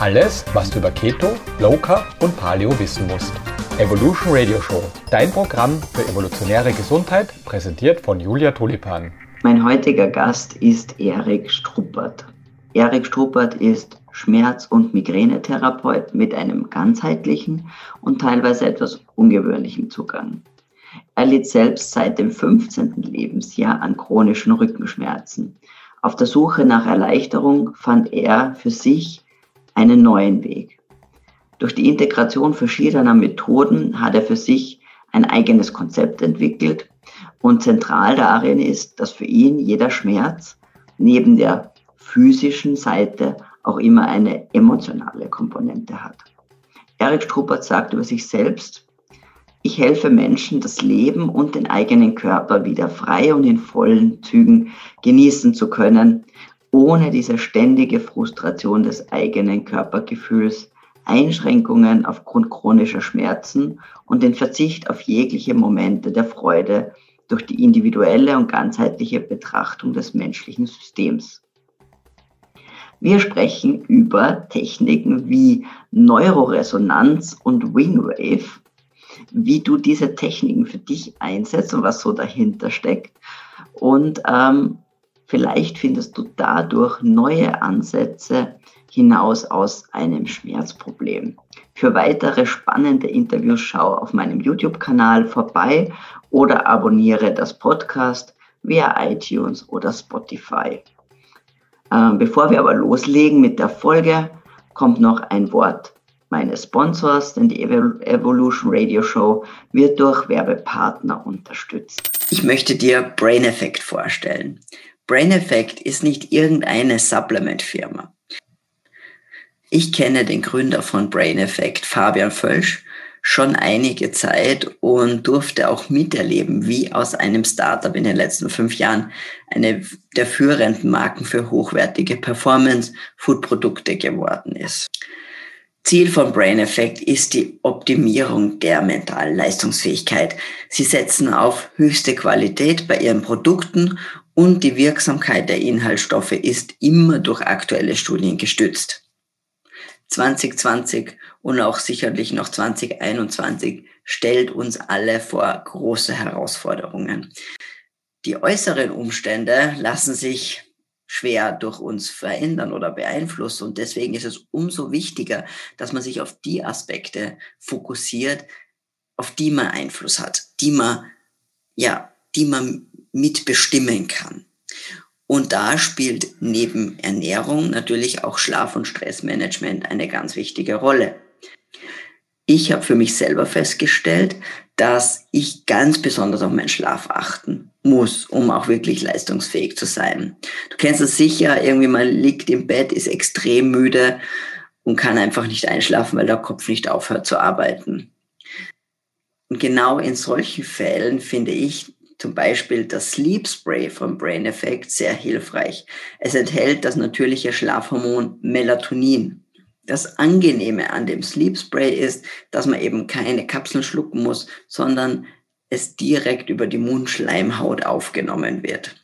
Alles, was du über Keto, Low Carb und Paleo wissen musst. Evolution Radio Show, dein Programm für evolutionäre Gesundheit, präsentiert von Julia Tulipan. Mein heutiger Gast ist Erik Struppert. Erik Struppert ist Schmerz- und Migränetherapeut mit einem ganzheitlichen und teilweise etwas ungewöhnlichen Zugang. Er litt selbst seit dem 15. Lebensjahr an chronischen Rückenschmerzen. Auf der Suche nach Erleichterung fand er für sich einen neuen Weg. Durch die Integration verschiedener Methoden hat er für sich ein eigenes Konzept entwickelt und zentral darin ist, dass für ihn jeder Schmerz neben der physischen Seite auch immer eine emotionale Komponente hat. Erik Struppert sagt über sich selbst, ich helfe Menschen, das Leben und den eigenen Körper wieder frei und in vollen Zügen genießen zu können, ohne diese ständige Frustration des eigenen Körpergefühls, Einschränkungen aufgrund chronischer Schmerzen und den Verzicht auf jegliche Momente der Freude durch die individuelle und ganzheitliche Betrachtung des menschlichen Systems. Wir sprechen über Techniken wie Neuroresonanz und Wingwave, wie du diese Techniken für dich einsetzt und was so dahinter steckt. Und ähm, vielleicht findest du dadurch neue Ansätze hinaus aus einem Schmerzproblem. Für weitere spannende Interviews schau auf meinem YouTube-Kanal vorbei oder abonniere das Podcast via iTunes oder Spotify. Ähm, bevor wir aber loslegen mit der Folge, kommt noch ein Wort meines Sponsors, denn die Evolution Radio Show wird durch Werbepartner unterstützt. Ich möchte dir Brain Effect vorstellen. Brain Effect ist nicht irgendeine Supplement-Firma. Ich kenne den Gründer von Brain Effect, Fabian Völsch, schon einige Zeit und durfte auch miterleben, wie aus einem Startup in den letzten fünf Jahren eine der führenden Marken für hochwertige Performance-Food-Produkte geworden ist. Ziel von Brain Effect ist die Optimierung der mentalen Leistungsfähigkeit. Sie setzen auf höchste Qualität bei ihren Produkten und die Wirksamkeit der Inhaltsstoffe ist immer durch aktuelle Studien gestützt. 2020 und auch sicherlich noch 2021 stellt uns alle vor große Herausforderungen. Die äußeren Umstände lassen sich schwer durch uns verändern oder beeinflussen. Und deswegen ist es umso wichtiger, dass man sich auf die Aspekte fokussiert, auf die man Einfluss hat, die man, ja, die man mitbestimmen kann. Und da spielt neben Ernährung natürlich auch Schlaf- und Stressmanagement eine ganz wichtige Rolle. Ich habe für mich selber festgestellt, dass ich ganz besonders auf meinen Schlaf achten muss, um auch wirklich leistungsfähig zu sein. Du kennst es sicher, irgendwie man liegt im Bett, ist extrem müde und kann einfach nicht einschlafen, weil der Kopf nicht aufhört zu arbeiten. Und genau in solchen Fällen finde ich zum Beispiel das Sleep Spray vom Brain Effect sehr hilfreich. Es enthält das natürliche Schlafhormon Melatonin. Das Angenehme an dem Sleep Spray ist, dass man eben keine Kapseln schlucken muss, sondern es direkt über die Mundschleimhaut aufgenommen wird.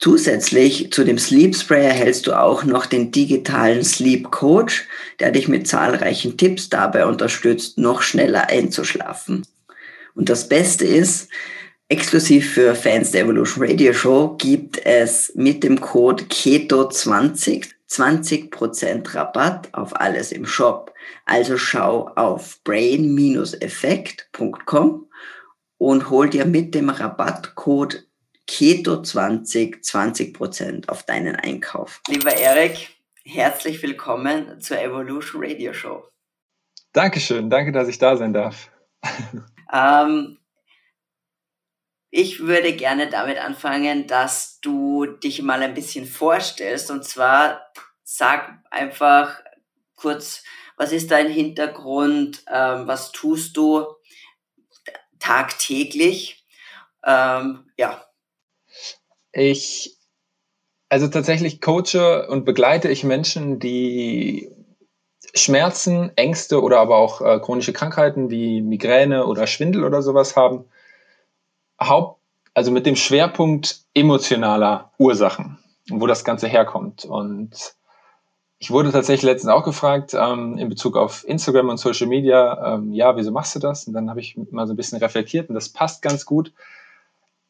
Zusätzlich zu dem Sleep Spray erhältst du auch noch den digitalen Sleep Coach, der dich mit zahlreichen Tipps dabei unterstützt, noch schneller einzuschlafen. Und das Beste ist, Exklusiv für Fans der Evolution Radio Show gibt es mit dem Code KETO20 20% Rabatt auf alles im Shop. Also schau auf brain-effekt.com und hol dir mit dem Rabattcode KETO20 20% auf deinen Einkauf. Lieber Erik, herzlich willkommen zur Evolution Radio Show. Dankeschön, danke, dass ich da sein darf. Ähm, ich würde gerne damit anfangen, dass du dich mal ein bisschen vorstellst. Und zwar sag einfach kurz, was ist dein Hintergrund, ähm, was tust du tagtäglich? Ähm, ja. Ich, also tatsächlich coache und begleite ich Menschen, die Schmerzen, Ängste oder aber auch äh, chronische Krankheiten wie Migräne oder Schwindel oder sowas haben Haupt, also mit dem Schwerpunkt emotionaler Ursachen, wo das Ganze herkommt. Und ich wurde tatsächlich letztens auch gefragt ähm, in Bezug auf Instagram und Social Media, ähm, ja, wieso machst du das? Und dann habe ich mal so ein bisschen reflektiert und das passt ganz gut.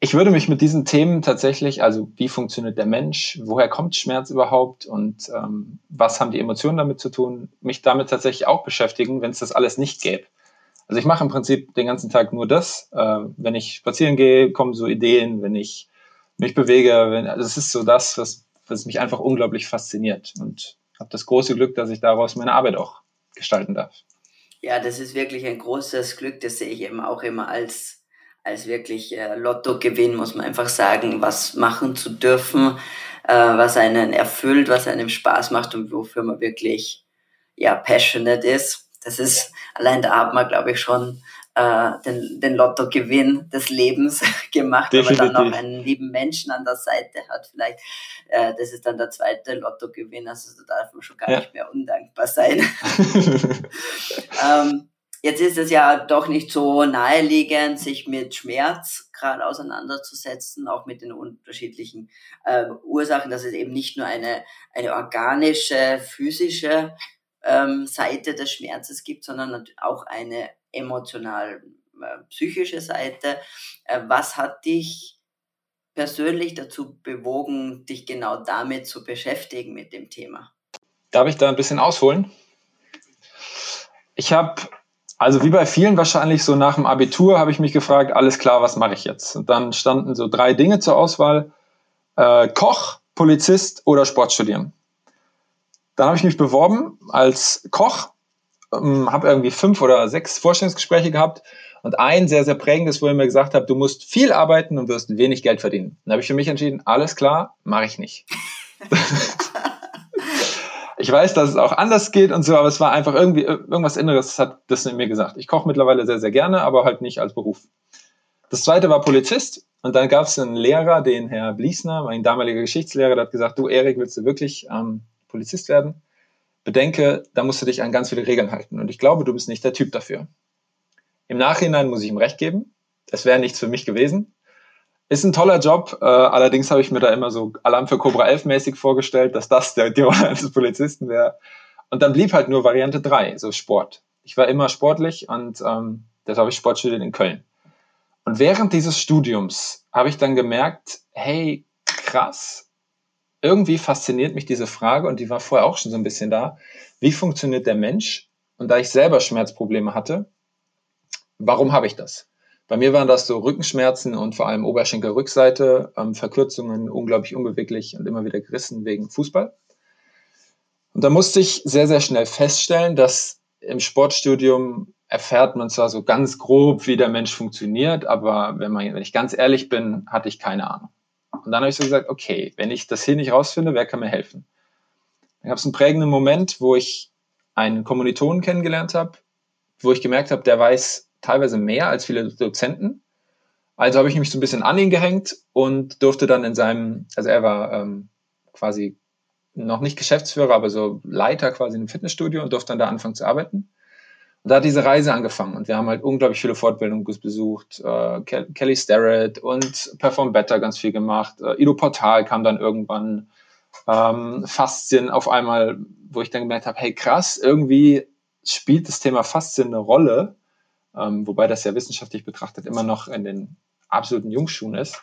Ich würde mich mit diesen Themen tatsächlich, also wie funktioniert der Mensch, woher kommt Schmerz überhaupt und ähm, was haben die Emotionen damit zu tun, mich damit tatsächlich auch beschäftigen, wenn es das alles nicht gäbe. Also ich mache im Prinzip den ganzen Tag nur das. Äh, wenn ich spazieren gehe, kommen so Ideen, wenn ich mich bewege, wenn, also es ist so das, was, was mich einfach unglaublich fasziniert. Und habe das große Glück, dass ich daraus meine Arbeit auch gestalten darf. Ja, das ist wirklich ein großes Glück. Das sehe ich eben auch immer als, als wirklich äh, Lottogewinn, muss man einfach sagen, was machen zu dürfen, äh, was einen erfüllt, was einem Spaß macht und wofür man wirklich ja, passionate ist. Das ist, allein da hat man, glaube ich, schon äh, den, den Lottogewinn des Lebens gemacht, Definitiv. wenn man dann noch einen lieben Menschen an der Seite hat, vielleicht, äh, das ist dann der zweite Lottogewinn, also da darf man schon gar ja. nicht mehr undankbar sein. ähm, jetzt ist es ja doch nicht so naheliegend, sich mit Schmerz gerade auseinanderzusetzen, auch mit den unterschiedlichen äh, Ursachen, dass es eben nicht nur eine, eine organische, physische ähm, Seite des Schmerzes gibt, sondern auch eine emotional äh, psychische Seite. Äh, was hat dich persönlich dazu bewogen, dich genau damit zu beschäftigen mit dem Thema? Darf ich da ein bisschen ausholen? Ich habe, also wie bei vielen wahrscheinlich, so nach dem Abitur habe ich mich gefragt, alles klar, was mache ich jetzt? Und dann standen so drei Dinge zur Auswahl. Äh, Koch, Polizist oder Sport studieren. Dann habe ich mich beworben als Koch ähm, habe irgendwie fünf oder sechs Vorstellungsgespräche gehabt und ein sehr, sehr prägendes, wo er mir gesagt hat, du musst viel arbeiten und wirst wenig Geld verdienen. Dann habe ich für mich entschieden, alles klar, mache ich nicht. ich weiß, dass es auch anders geht und so, aber es war einfach irgendwie irgendwas Inneres hat das in mir gesagt. Ich koche mittlerweile sehr, sehr gerne, aber halt nicht als Beruf. Das zweite war Polizist und dann gab es einen Lehrer, den Herr Bliesner, mein damaliger Geschichtslehrer, der hat gesagt, du Erik, willst du wirklich ähm, Polizist werden? bedenke, da musst du dich an ganz viele Regeln halten. Und ich glaube, du bist nicht der Typ dafür. Im Nachhinein muss ich ihm recht geben. Es wäre nichts für mich gewesen. Ist ein toller Job. Äh, allerdings habe ich mir da immer so Alarm für Cobra 11 mäßig vorgestellt, dass das der, die Rolle eines Polizisten wäre. Und dann blieb halt nur Variante 3, so Sport. Ich war immer sportlich und ähm, das habe ich Sport studiert in Köln. Und während dieses Studiums habe ich dann gemerkt, hey, krass, irgendwie fasziniert mich diese Frage und die war vorher auch schon so ein bisschen da. Wie funktioniert der Mensch? Und da ich selber Schmerzprobleme hatte, warum habe ich das? Bei mir waren das so Rückenschmerzen und vor allem Oberschenkelrückseite, ähm, Verkürzungen, unglaublich unbeweglich und immer wieder gerissen wegen Fußball. Und da musste ich sehr, sehr schnell feststellen, dass im Sportstudium erfährt man zwar so ganz grob, wie der Mensch funktioniert, aber wenn, man, wenn ich ganz ehrlich bin, hatte ich keine Ahnung. Und dann habe ich so gesagt, okay, wenn ich das hier nicht rausfinde, wer kann mir helfen? Dann gab es einen prägenden Moment, wo ich einen Kommilitonen kennengelernt habe, wo ich gemerkt habe, der weiß teilweise mehr als viele Dozenten. Also habe ich mich so ein bisschen an ihn gehängt und durfte dann in seinem, also er war ähm, quasi noch nicht Geschäftsführer, aber so Leiter quasi in einem Fitnessstudio und durfte dann da anfangen zu arbeiten. Und da hat diese Reise angefangen und wir haben halt unglaublich viele Fortbildungen besucht. Äh, Kelly Starrett und Perform Better ganz viel gemacht. Äh, Ido Portal kam dann irgendwann. Ähm, Faszien auf einmal, wo ich dann gemerkt habe, hey krass, irgendwie spielt das Thema Faszien eine Rolle, ähm, wobei das ja wissenschaftlich betrachtet immer noch in den absoluten Jungschuhen ist.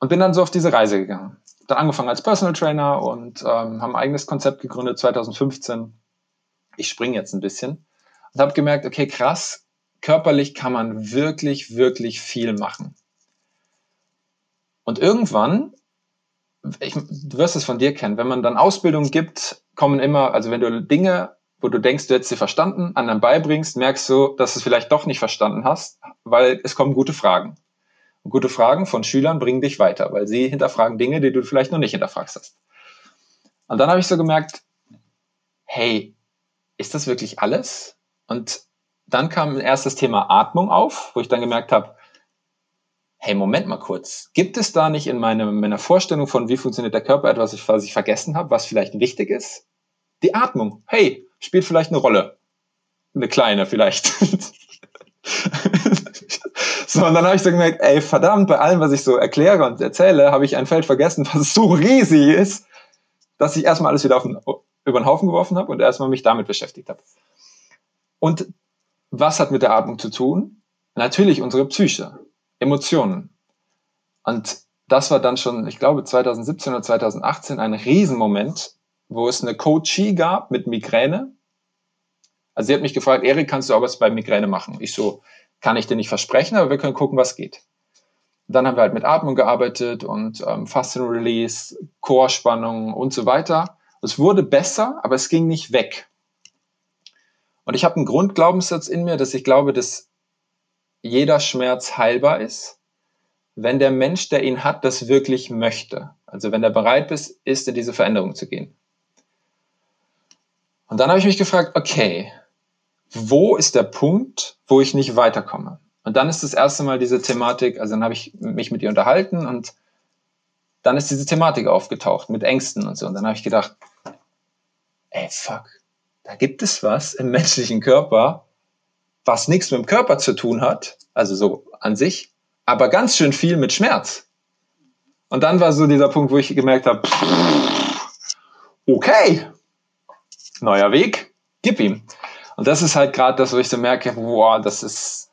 Und bin dann so auf diese Reise gegangen. Dann angefangen als Personal Trainer und ähm, haben ein eigenes Konzept gegründet 2015 ich springe jetzt ein bisschen und habe gemerkt, okay, krass, körperlich kann man wirklich, wirklich viel machen. Und irgendwann, ich, du wirst es von dir kennen, wenn man dann Ausbildung gibt, kommen immer, also wenn du Dinge, wo du denkst, du hättest sie verstanden, anderen beibringst, merkst du, dass du es vielleicht doch nicht verstanden hast, weil es kommen gute Fragen. Und gute Fragen von Schülern bringen dich weiter, weil sie hinterfragen Dinge, die du vielleicht noch nicht hinterfragst hast. Und dann habe ich so gemerkt, hey, ist das wirklich alles? Und dann kam erst das Thema Atmung auf, wo ich dann gemerkt habe, hey, Moment mal kurz, gibt es da nicht in meiner, meiner Vorstellung von, wie funktioniert der Körper etwas, was ich vergessen habe, was vielleicht wichtig ist? Die Atmung, hey, spielt vielleicht eine Rolle. Eine kleine vielleicht. so, und dann habe ich so gemerkt, ey, verdammt, bei allem, was ich so erkläre und erzähle, habe ich ein Feld vergessen, was so riesig ist, dass ich erstmal alles wieder auf den, über den Haufen geworfen habe und erstmal mich damit beschäftigt habe. Und was hat mit der Atmung zu tun? Natürlich unsere Psyche, Emotionen. Und das war dann schon, ich glaube, 2017 oder 2018 ein Riesenmoment, wo es eine Coachie gab mit Migräne. Also sie hat mich gefragt, Erik, kannst du auch was bei Migräne machen? Ich so, kann ich dir nicht versprechen, aber wir können gucken, was geht. Dann haben wir halt mit Atmung gearbeitet und ähm, Fasten Release, Chorspannung und so weiter. Es wurde besser, aber es ging nicht weg. Und ich habe einen Grundglaubenssatz in mir, dass ich glaube, dass jeder Schmerz heilbar ist, wenn der Mensch, der ihn hat, das wirklich möchte. Also wenn er bereit ist, ist in diese Veränderung zu gehen. Und dann habe ich mich gefragt, okay, wo ist der Punkt, wo ich nicht weiterkomme? Und dann ist das erste Mal diese Thematik, also dann habe ich mich mit ihr unterhalten und dann ist diese Thematik aufgetaucht mit Ängsten und so. Und dann habe ich gedacht, ey, fuck, da gibt es was im menschlichen Körper, was nichts mit dem Körper zu tun hat, also so an sich, aber ganz schön viel mit Schmerz. Und dann war so dieser Punkt, wo ich gemerkt habe, okay, neuer Weg, gib ihm. Und das ist halt gerade das, wo ich so merke, boah, das ist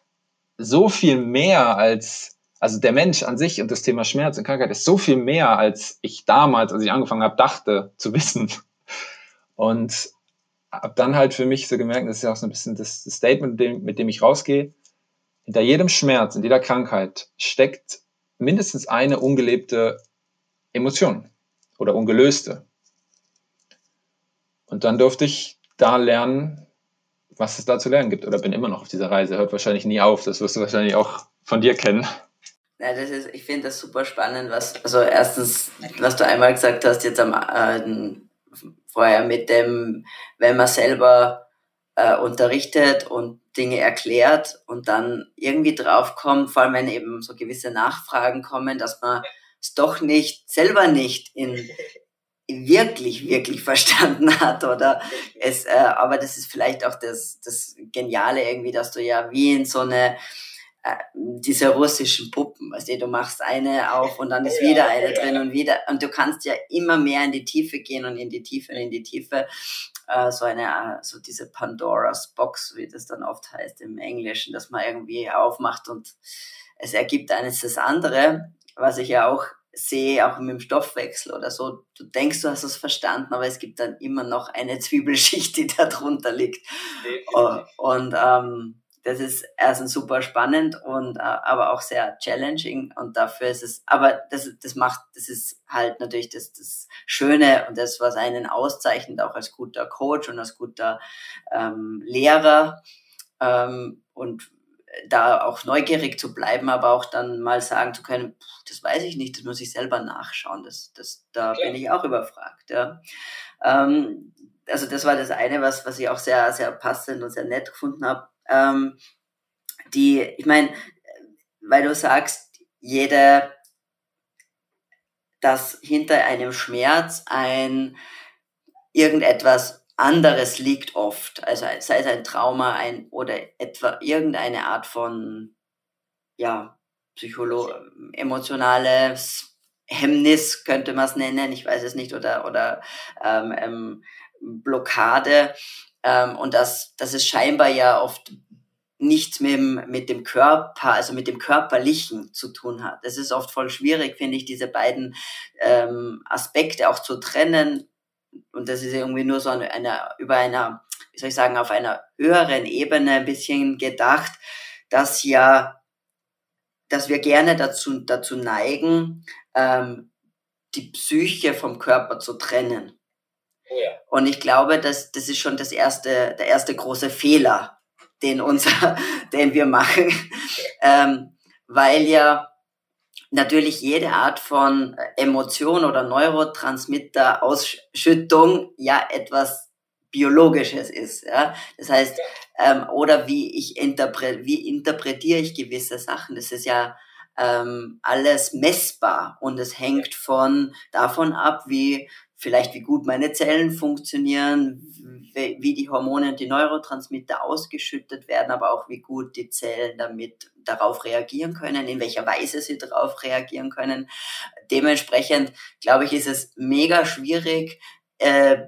so viel mehr als, also der Mensch an sich und das Thema Schmerz und Krankheit ist so viel mehr, als ich damals, als ich angefangen habe, dachte zu wissen. Und habe dann halt für mich so gemerkt, das ist ja auch so ein bisschen das, Statement, mit dem, mit dem ich rausgehe, hinter jedem Schmerz, in jeder Krankheit steckt mindestens eine ungelebte Emotion oder ungelöste. Und dann durfte ich da lernen, was es da zu lernen gibt oder bin immer noch auf dieser Reise. Hört wahrscheinlich nie auf. Das wirst du wahrscheinlich auch von dir kennen. Ja, das ist, ich finde das super spannend, was, also erstens, was du einmal gesagt hast, jetzt am, äh, vorher mit dem, wenn man selber äh, unterrichtet und Dinge erklärt und dann irgendwie draufkommt, vor allem wenn eben so gewisse Nachfragen kommen, dass man es doch nicht, selber nicht in, wirklich, wirklich verstanden hat oder? Es, äh, aber das ist vielleicht auch das, das Geniale irgendwie, dass du ja wie in so eine, diese russischen Puppen, weißt du, du machst eine auf und dann ist wieder eine drin und wieder, und du kannst ja immer mehr in die Tiefe gehen und in die Tiefe und in die Tiefe, äh, so eine, äh, so diese Pandora's Box, wie das dann oft heißt im Englischen, dass man irgendwie aufmacht und es ergibt eines das andere, was ich ja auch sehe, auch mit dem Stoffwechsel oder so, du denkst, du hast es verstanden, aber es gibt dann immer noch eine Zwiebelschicht, die da drunter liegt. Definitiv. Und ähm, das ist erstens super spannend und äh, aber auch sehr challenging und dafür ist es, aber das, das macht, das ist halt natürlich das, das Schöne und das, was einen auszeichnet, auch als guter Coach und als guter ähm, Lehrer ähm, und da auch neugierig zu bleiben, aber auch dann mal sagen zu können, das weiß ich nicht, das muss ich selber nachschauen, das, das, da Klar. bin ich auch überfragt. Ja. Ähm, also das war das eine, was, was ich auch sehr, sehr passend und sehr nett gefunden habe. Ähm, die, ich meine, weil du sagst, jede, dass hinter einem Schmerz ein irgendetwas anderes liegt oft, also sei es ein Trauma ein, oder etwa irgendeine Art von ja, psycholo emotionales Hemmnis könnte man es nennen, ich weiß es nicht, oder, oder ähm, ähm, Blockade. Ähm, und dass, dass es scheinbar ja oft nichts mit dem, mit dem Körper, also mit dem Körperlichen zu tun hat. Es ist oft voll schwierig, finde ich, diese beiden ähm, Aspekte auch zu trennen, und das ist irgendwie nur so eine, eine, über einer, wie soll ich sagen, auf einer höheren Ebene ein bisschen gedacht, dass ja, dass wir gerne dazu, dazu neigen, ähm, die Psyche vom Körper zu trennen. Oh. Und ich glaube, dass das ist schon das erste, der erste große Fehler, den unser, den wir machen, ähm, weil ja natürlich jede Art von Emotion oder Neurotransmitter-Ausschüttung ja etwas Biologisches ist. Ja? Das heißt, ähm, oder wie ich interpre wie interpretiere ich gewisse Sachen. Das ist ja ähm, alles messbar und es hängt von davon ab, wie vielleicht wie gut meine Zellen funktionieren, wie die Hormone und die Neurotransmitter ausgeschüttet werden, aber auch wie gut die Zellen damit darauf reagieren können, in welcher Weise sie darauf reagieren können. Dementsprechend, glaube ich, ist es mega schwierig, äh,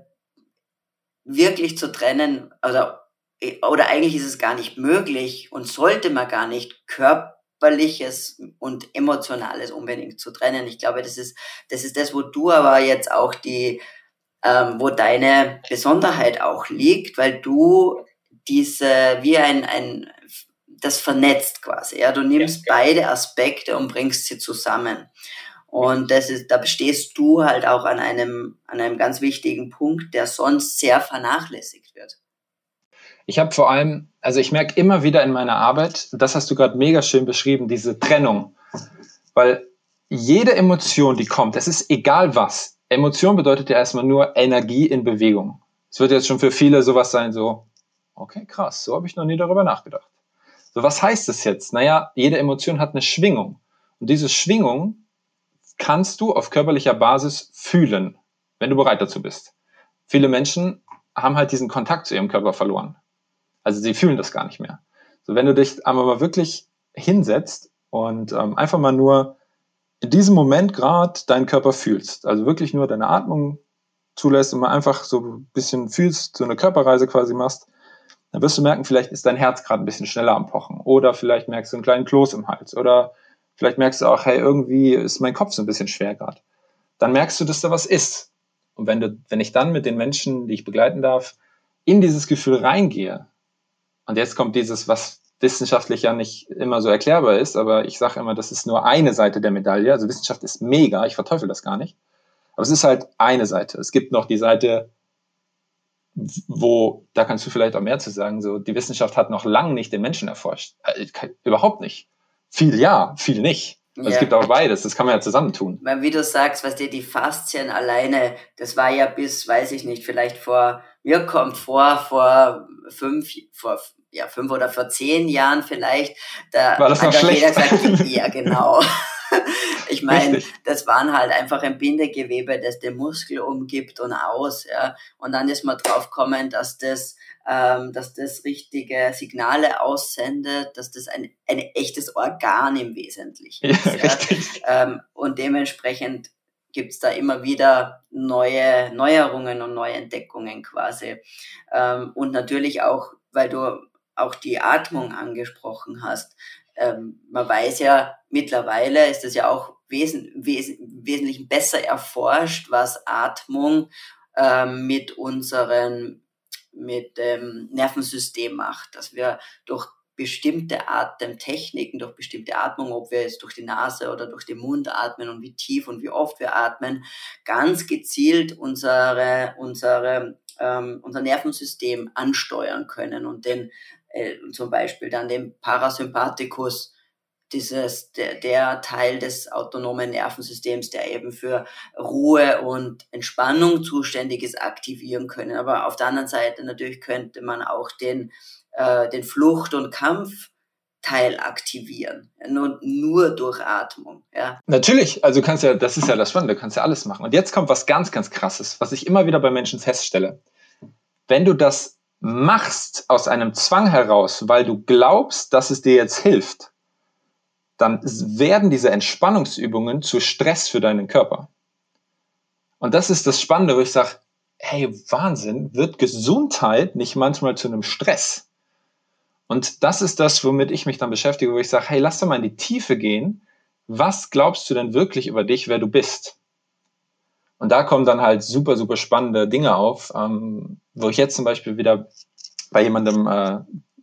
wirklich zu trennen, oder, oder eigentlich ist es gar nicht möglich und sollte man gar nicht körperliches und emotionales unbedingt zu trennen. Ich glaube, das ist, das ist das, wo du aber jetzt auch die, ähm, wo deine Besonderheit auch liegt, weil du diese, wie ein, ein, das vernetzt quasi, ja, du nimmst ja, beide Aspekte und bringst sie zusammen. Und das ist, da bestehst du halt auch an einem, an einem ganz wichtigen Punkt, der sonst sehr vernachlässigt wird. Ich habe vor allem, also ich merke immer wieder in meiner Arbeit, das hast du gerade mega schön beschrieben, diese Trennung. Weil jede Emotion, die kommt, es ist egal was. Emotion bedeutet ja erstmal nur Energie in Bewegung. Es wird jetzt schon für viele sowas sein, so, okay, krass, so habe ich noch nie darüber nachgedacht. So, was heißt das jetzt? Naja, jede Emotion hat eine Schwingung. Und diese Schwingung kannst du auf körperlicher Basis fühlen, wenn du bereit dazu bist. Viele Menschen haben halt diesen Kontakt zu ihrem Körper verloren. Also sie fühlen das gar nicht mehr. So, wenn du dich einmal mal wirklich hinsetzt und ähm, einfach mal nur in diesem Moment gerade deinen Körper fühlst, also wirklich nur deine Atmung zulässt und mal einfach so ein bisschen fühlst, so eine Körperreise quasi machst, dann wirst du merken, vielleicht ist dein Herz gerade ein bisschen schneller am Pochen oder vielleicht merkst du einen kleinen Kloß im Hals oder Vielleicht merkst du auch, hey, irgendwie ist mein Kopf so ein bisschen schwer gerade. Dann merkst du, dass da was ist. Und wenn, du, wenn ich dann mit den Menschen, die ich begleiten darf, in dieses Gefühl reingehe, und jetzt kommt dieses, was wissenschaftlich ja nicht immer so erklärbar ist, aber ich sage immer, das ist nur eine Seite der Medaille. Also Wissenschaft ist mega, ich verteufel das gar nicht. Aber es ist halt eine Seite. Es gibt noch die Seite, wo, da kannst du vielleicht auch mehr zu sagen, so, die Wissenschaft hat noch lange nicht den Menschen erforscht. Äh, überhaupt nicht. Viel ja, viel nicht. Also ja. Es gibt auch beides, das kann man ja zusammentun. Wie du sagst, was dir die Faszien alleine, das war ja bis, weiß ich nicht, vielleicht vor, mir kommt vor, vor fünf, vor ja, fünf oder vor zehn Jahren vielleicht, da war das noch hat jeder gesagt, ja genau. ich meine, das waren halt einfach ein Bindegewebe, das den Muskel umgibt und aus, ja. Und dann ist man drauf gekommen, dass das ähm, dass das richtige Signale aussendet, dass das ein, ein echtes Organ im Wesentlichen ist. Ja, ähm, und dementsprechend gibt's da immer wieder neue Neuerungen und neue Entdeckungen quasi. Ähm, und natürlich auch, weil du auch die Atmung angesprochen hast. Ähm, man weiß ja, mittlerweile ist es ja auch wesen, wes, wesentlich besser erforscht, was Atmung ähm, mit unseren mit dem Nervensystem macht, dass wir durch bestimmte Atemtechniken, durch bestimmte Atmung, ob wir jetzt durch die Nase oder durch den Mund atmen und wie tief und wie oft wir atmen, ganz gezielt unsere, unsere, ähm, unser Nervensystem ansteuern können und den äh, zum Beispiel dann den Parasympathikus dieses, der, der Teil des autonomen Nervensystems, der eben für Ruhe und Entspannung zuständig ist, aktivieren können. Aber auf der anderen Seite natürlich könnte man auch den, äh, den Flucht- und Kampf Teil aktivieren. Nur, nur durch Atmung. Ja. Natürlich, also du kannst ja, das ist ja das Spannende, du kannst ja alles machen. Und jetzt kommt was ganz, ganz krasses, was ich immer wieder bei Menschen feststelle. Wenn du das machst aus einem Zwang heraus, weil du glaubst, dass es dir jetzt hilft, dann werden diese Entspannungsübungen zu Stress für deinen Körper. Und das ist das Spannende, wo ich sage, hey, Wahnsinn, wird Gesundheit nicht manchmal zu einem Stress? Und das ist das, womit ich mich dann beschäftige, wo ich sage, hey, lass doch mal in die Tiefe gehen. Was glaubst du denn wirklich über dich, wer du bist? Und da kommen dann halt super, super spannende Dinge auf, ähm, wo ich jetzt zum Beispiel wieder bei jemandem äh,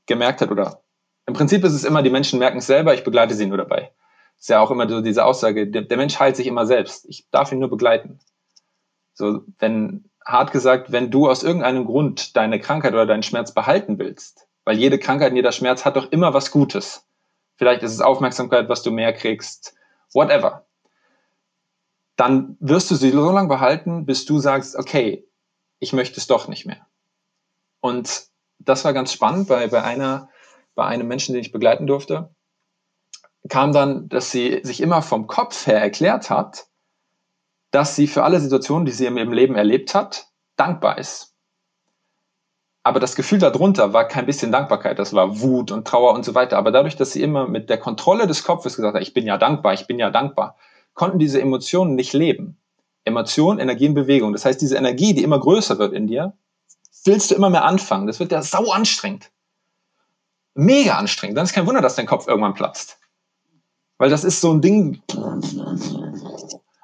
gemerkt hat oder im Prinzip ist es immer, die Menschen merken es selber, ich begleite sie nur dabei. ist ja auch immer so diese Aussage, der, der Mensch heilt sich immer selbst. Ich darf ihn nur begleiten. So, wenn, hart gesagt, wenn du aus irgendeinem Grund deine Krankheit oder deinen Schmerz behalten willst, weil jede Krankheit und jeder Schmerz hat doch immer was Gutes. Vielleicht ist es Aufmerksamkeit, was du mehr kriegst, whatever. Dann wirst du sie so lange behalten, bis du sagst, okay, ich möchte es doch nicht mehr. Und das war ganz spannend, weil bei einer bei einem Menschen, den ich begleiten durfte, kam dann, dass sie sich immer vom Kopf her erklärt hat, dass sie für alle Situationen, die sie ihrem Leben erlebt hat, dankbar ist. Aber das Gefühl darunter war kein bisschen Dankbarkeit, das war Wut und Trauer und so weiter. Aber dadurch, dass sie immer mit der Kontrolle des Kopfes gesagt hat, ich bin ja dankbar, ich bin ja dankbar, konnten diese Emotionen nicht leben. Emotion, Energie und Bewegung. Das heißt, diese Energie, die immer größer wird in dir, willst du immer mehr anfangen. Das wird ja sau anstrengend. Mega anstrengend. Dann ist kein Wunder, dass dein Kopf irgendwann platzt. Weil das ist so ein Ding.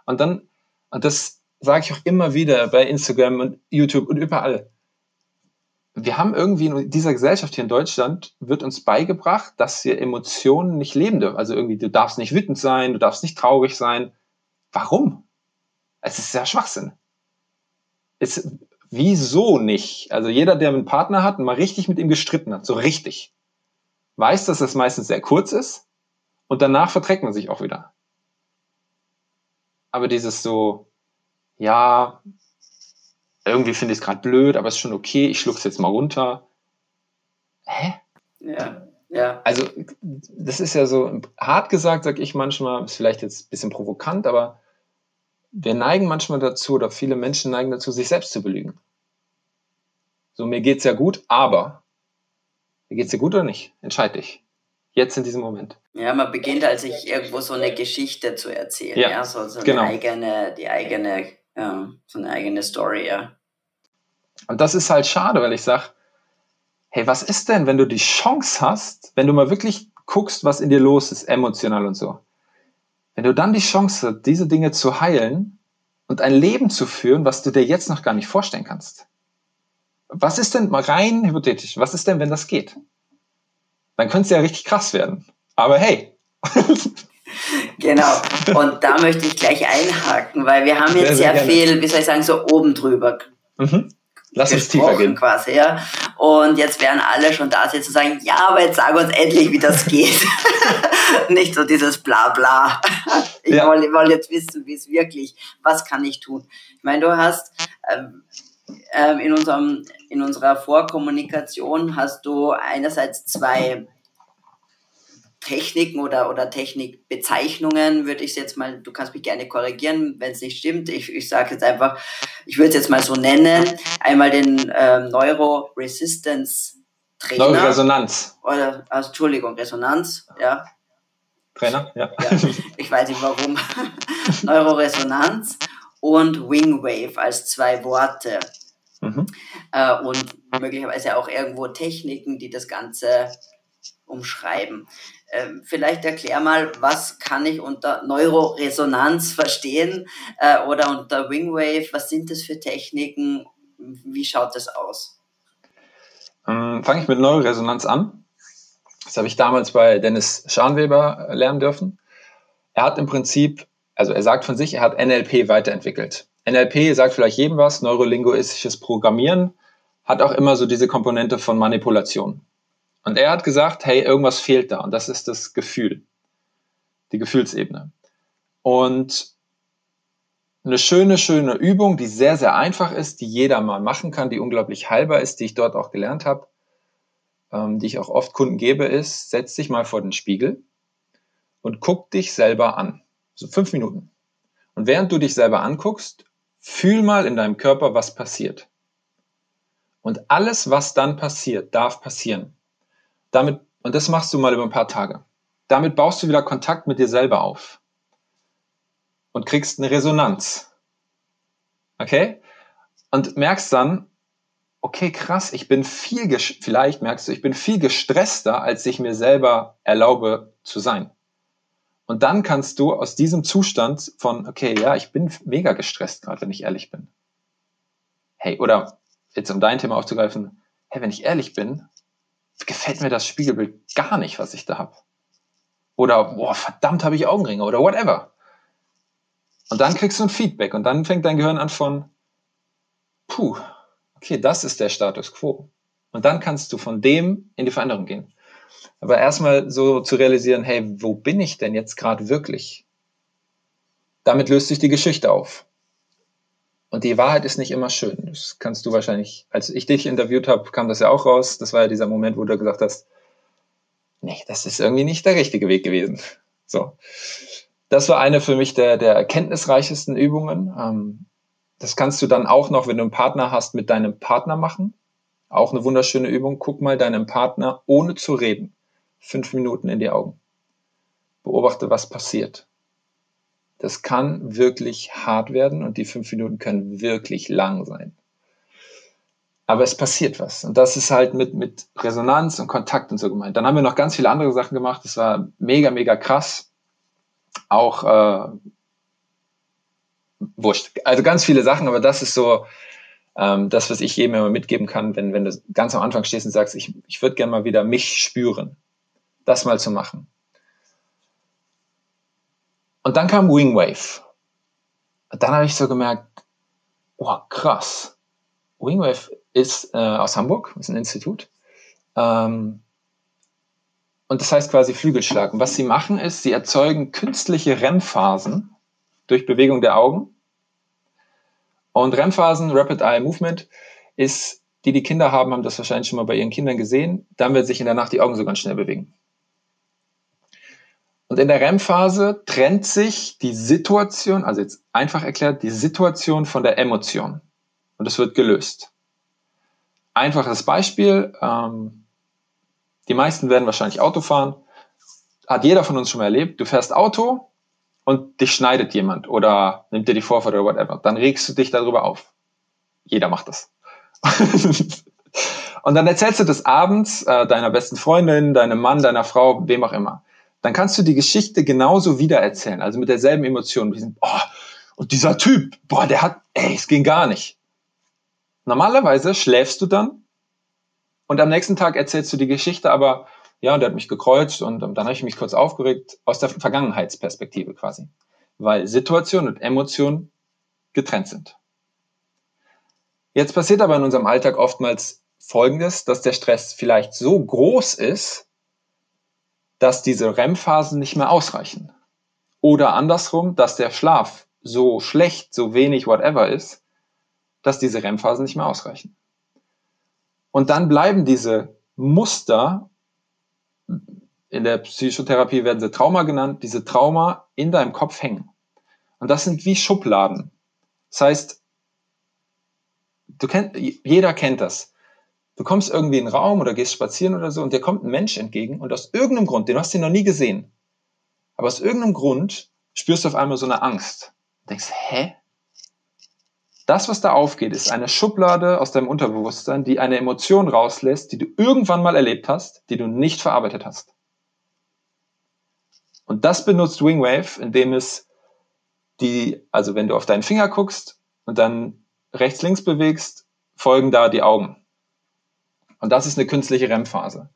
Und dann, und das sage ich auch immer wieder bei Instagram und YouTube und überall. Wir haben irgendwie in dieser Gesellschaft hier in Deutschland wird uns beigebracht, dass wir Emotionen nicht leben dürfen. Also irgendwie, du darfst nicht wütend sein, du darfst nicht traurig sein. Warum? Es ist ja Schwachsinn. Es, wieso nicht? Also jeder, der einen Partner hat und mal richtig mit ihm gestritten hat, so richtig, weiß, dass das meistens sehr kurz ist und danach verträgt man sich auch wieder. Aber dieses so, ja, irgendwie finde ich es gerade blöd, aber es ist schon okay, ich schluck's jetzt mal runter. Hä? Ja, ja. Also, das ist ja so, hart gesagt, sag ich manchmal, ist vielleicht jetzt ein bisschen provokant, aber wir neigen manchmal dazu, oder viele Menschen neigen dazu, sich selbst zu belügen. So, mir geht's ja gut, aber mir geht's dir gut oder nicht? Entscheid dich. Jetzt in diesem Moment. Ja, man beginnt halt sich irgendwo so eine Geschichte zu erzählen, ja, ja? so, so genau. eine eigene, die eigene, ja, so eine eigene Story, ja. Und das ist halt schade, weil ich sag, hey, was ist denn, wenn du die Chance hast, wenn du mal wirklich guckst, was in dir los ist, emotional und so, wenn du dann die Chance hast, diese Dinge zu heilen und ein Leben zu führen, was du dir jetzt noch gar nicht vorstellen kannst. Was ist denn mal rein hypothetisch? Was ist denn, wenn das geht? Dann könnte es ja richtig krass werden. Aber hey. genau. Und da möchte ich gleich einhaken, weil wir haben jetzt sehr, sehr, sehr viel, wie soll ich sagen, so oben drüber mhm. Lass uns tiefer gehen. quasi, ja. Und jetzt werden alle schon da sitzen und sagen, ja, aber jetzt sag uns endlich, wie das geht. Nicht so dieses Blabla. Ich ja. wollte wollt jetzt wissen, wie es wirklich, was kann ich tun? Ich meine, du hast ähm, ähm, in, unserem, in unserer Vorkommunikation hast du einerseits zwei Techniken oder, oder Technikbezeichnungen, würde ich jetzt mal, du kannst mich gerne korrigieren, wenn es nicht stimmt. Ich, ich sage jetzt einfach, ich würde es jetzt mal so nennen. Einmal den ähm, Neuro-Resistance Trainer. Neuroresonanz. Oder, also, Entschuldigung, Resonanz, ja. Trainer, ja. ja ich weiß nicht warum. Neuroresonanz und Wingwave als zwei Worte. Mhm. Äh, und möglicherweise auch irgendwo Techniken, die das Ganze umschreiben. Ähm, vielleicht erklär mal, was kann ich unter Neuroresonanz verstehen äh, oder unter Wingwave? Was sind das für Techniken? Wie schaut das aus? Ähm, Fange ich mit Neuroresonanz an. Das habe ich damals bei Dennis Scharnweber lernen dürfen. Er hat im Prinzip, also er sagt von sich, er hat NLP weiterentwickelt. NLP sagt vielleicht jedem was, neurolinguistisches Programmieren hat auch immer so diese Komponente von Manipulation. Und er hat gesagt, hey, irgendwas fehlt da. Und das ist das Gefühl, die Gefühlsebene. Und eine schöne, schöne Übung, die sehr, sehr einfach ist, die jeder mal machen kann, die unglaublich heilbar ist, die ich dort auch gelernt habe, ähm, die ich auch oft Kunden gebe, ist, setz dich mal vor den Spiegel und guck dich selber an. So fünf Minuten. Und während du dich selber anguckst, fühl mal in deinem Körper, was passiert. Und alles, was dann passiert, darf passieren. Damit, und das machst du mal über ein paar Tage. Damit baust du wieder Kontakt mit dir selber auf. Und kriegst eine Resonanz. Okay? Und merkst dann, okay, krass, ich bin viel, vielleicht merkst du, ich bin viel gestresster, als ich mir selber erlaube zu sein. Und dann kannst du aus diesem Zustand von, okay, ja, ich bin mega gestresst gerade, wenn ich ehrlich bin. Hey, oder jetzt um dein Thema aufzugreifen, hey, wenn ich ehrlich bin, gefällt mir das Spiegelbild gar nicht, was ich da habe. Oder, boah, verdammt, habe ich Augenringe oder whatever. Und dann kriegst du ein Feedback und dann fängt dein Gehirn an von, puh, okay, das ist der Status quo. Und dann kannst du von dem in die Veränderung gehen. Aber erstmal so zu realisieren, hey, wo bin ich denn jetzt gerade wirklich? Damit löst sich die Geschichte auf. Und die Wahrheit ist nicht immer schön. Das kannst du wahrscheinlich, als ich dich interviewt habe, kam das ja auch raus. Das war ja dieser Moment, wo du gesagt hast, nee, das ist irgendwie nicht der richtige Weg gewesen. So. das war eine für mich der, der erkenntnisreichesten Übungen. Ähm, das kannst du dann auch noch, wenn du einen Partner hast, mit deinem Partner machen. Auch eine wunderschöne Übung. Guck mal deinem Partner ohne zu reden fünf Minuten in die Augen. Beobachte, was passiert. Das kann wirklich hart werden und die fünf Minuten können wirklich lang sein. Aber es passiert was. Und das ist halt mit, mit Resonanz und Kontakt und so gemeint. Dann haben wir noch ganz viele andere Sachen gemacht. Das war mega, mega krass. Auch äh, wurscht. Also ganz viele Sachen, aber das ist so ähm, das, was ich jedem immer mitgeben kann, wenn, wenn du ganz am Anfang stehst und sagst, ich, ich würde gerne mal wieder mich spüren. Das mal zu machen. Und dann kam Wingwave. Und dann habe ich so gemerkt, oh krass. Wingwave ist äh, aus Hamburg, ist ein Institut. Ähm, und das heißt quasi Flügelschlag. Und was sie machen ist, sie erzeugen künstliche REM-Phasen durch Bewegung der Augen. Und REM-Phasen, Rapid Eye Movement, ist, die die Kinder haben, haben das wahrscheinlich schon mal bei ihren Kindern gesehen. Dann wird sich in der Nacht die Augen so ganz schnell bewegen. Und in der REM-Phase trennt sich die Situation, also jetzt einfach erklärt, die Situation von der Emotion. Und es wird gelöst. Einfaches Beispiel. Ähm, die meisten werden wahrscheinlich Auto fahren. Hat jeder von uns schon mal erlebt. Du fährst Auto und dich schneidet jemand oder nimmt dir die Vorfahrt oder whatever. Dann regst du dich darüber auf. Jeder macht das. und dann erzählst du das abends äh, deiner besten Freundin, deinem Mann, deiner Frau, wem auch immer dann kannst du die Geschichte genauso wiedererzählen, also mit derselben Emotion. Diesen, oh, und dieser Typ, boah, der hat, ey, es ging gar nicht. Normalerweise schläfst du dann und am nächsten Tag erzählst du die Geschichte, aber ja, der hat mich gekreuzt und dann habe ich mich kurz aufgeregt aus der Vergangenheitsperspektive quasi, weil Situation und Emotion getrennt sind. Jetzt passiert aber in unserem Alltag oftmals Folgendes, dass der Stress vielleicht so groß ist, dass diese REM-Phasen nicht mehr ausreichen. Oder andersrum, dass der Schlaf so schlecht, so wenig, whatever ist, dass diese REM-Phasen nicht mehr ausreichen. Und dann bleiben diese Muster, in der Psychotherapie werden sie Trauma genannt, diese Trauma in deinem Kopf hängen. Und das sind wie Schubladen. Das heißt, du kennt, jeder kennt das du kommst irgendwie in einen Raum oder gehst spazieren oder so und dir kommt ein Mensch entgegen und aus irgendeinem Grund, den hast du noch nie gesehen, aber aus irgendeinem Grund spürst du auf einmal so eine Angst. Du denkst, hä? Das, was da aufgeht, ist eine Schublade aus deinem Unterbewusstsein, die eine Emotion rauslässt, die du irgendwann mal erlebt hast, die du nicht verarbeitet hast. Und das benutzt Wingwave, indem es die, also wenn du auf deinen Finger guckst und dann rechts, links bewegst, folgen da die Augen. Und das ist eine künstliche REM-Phase.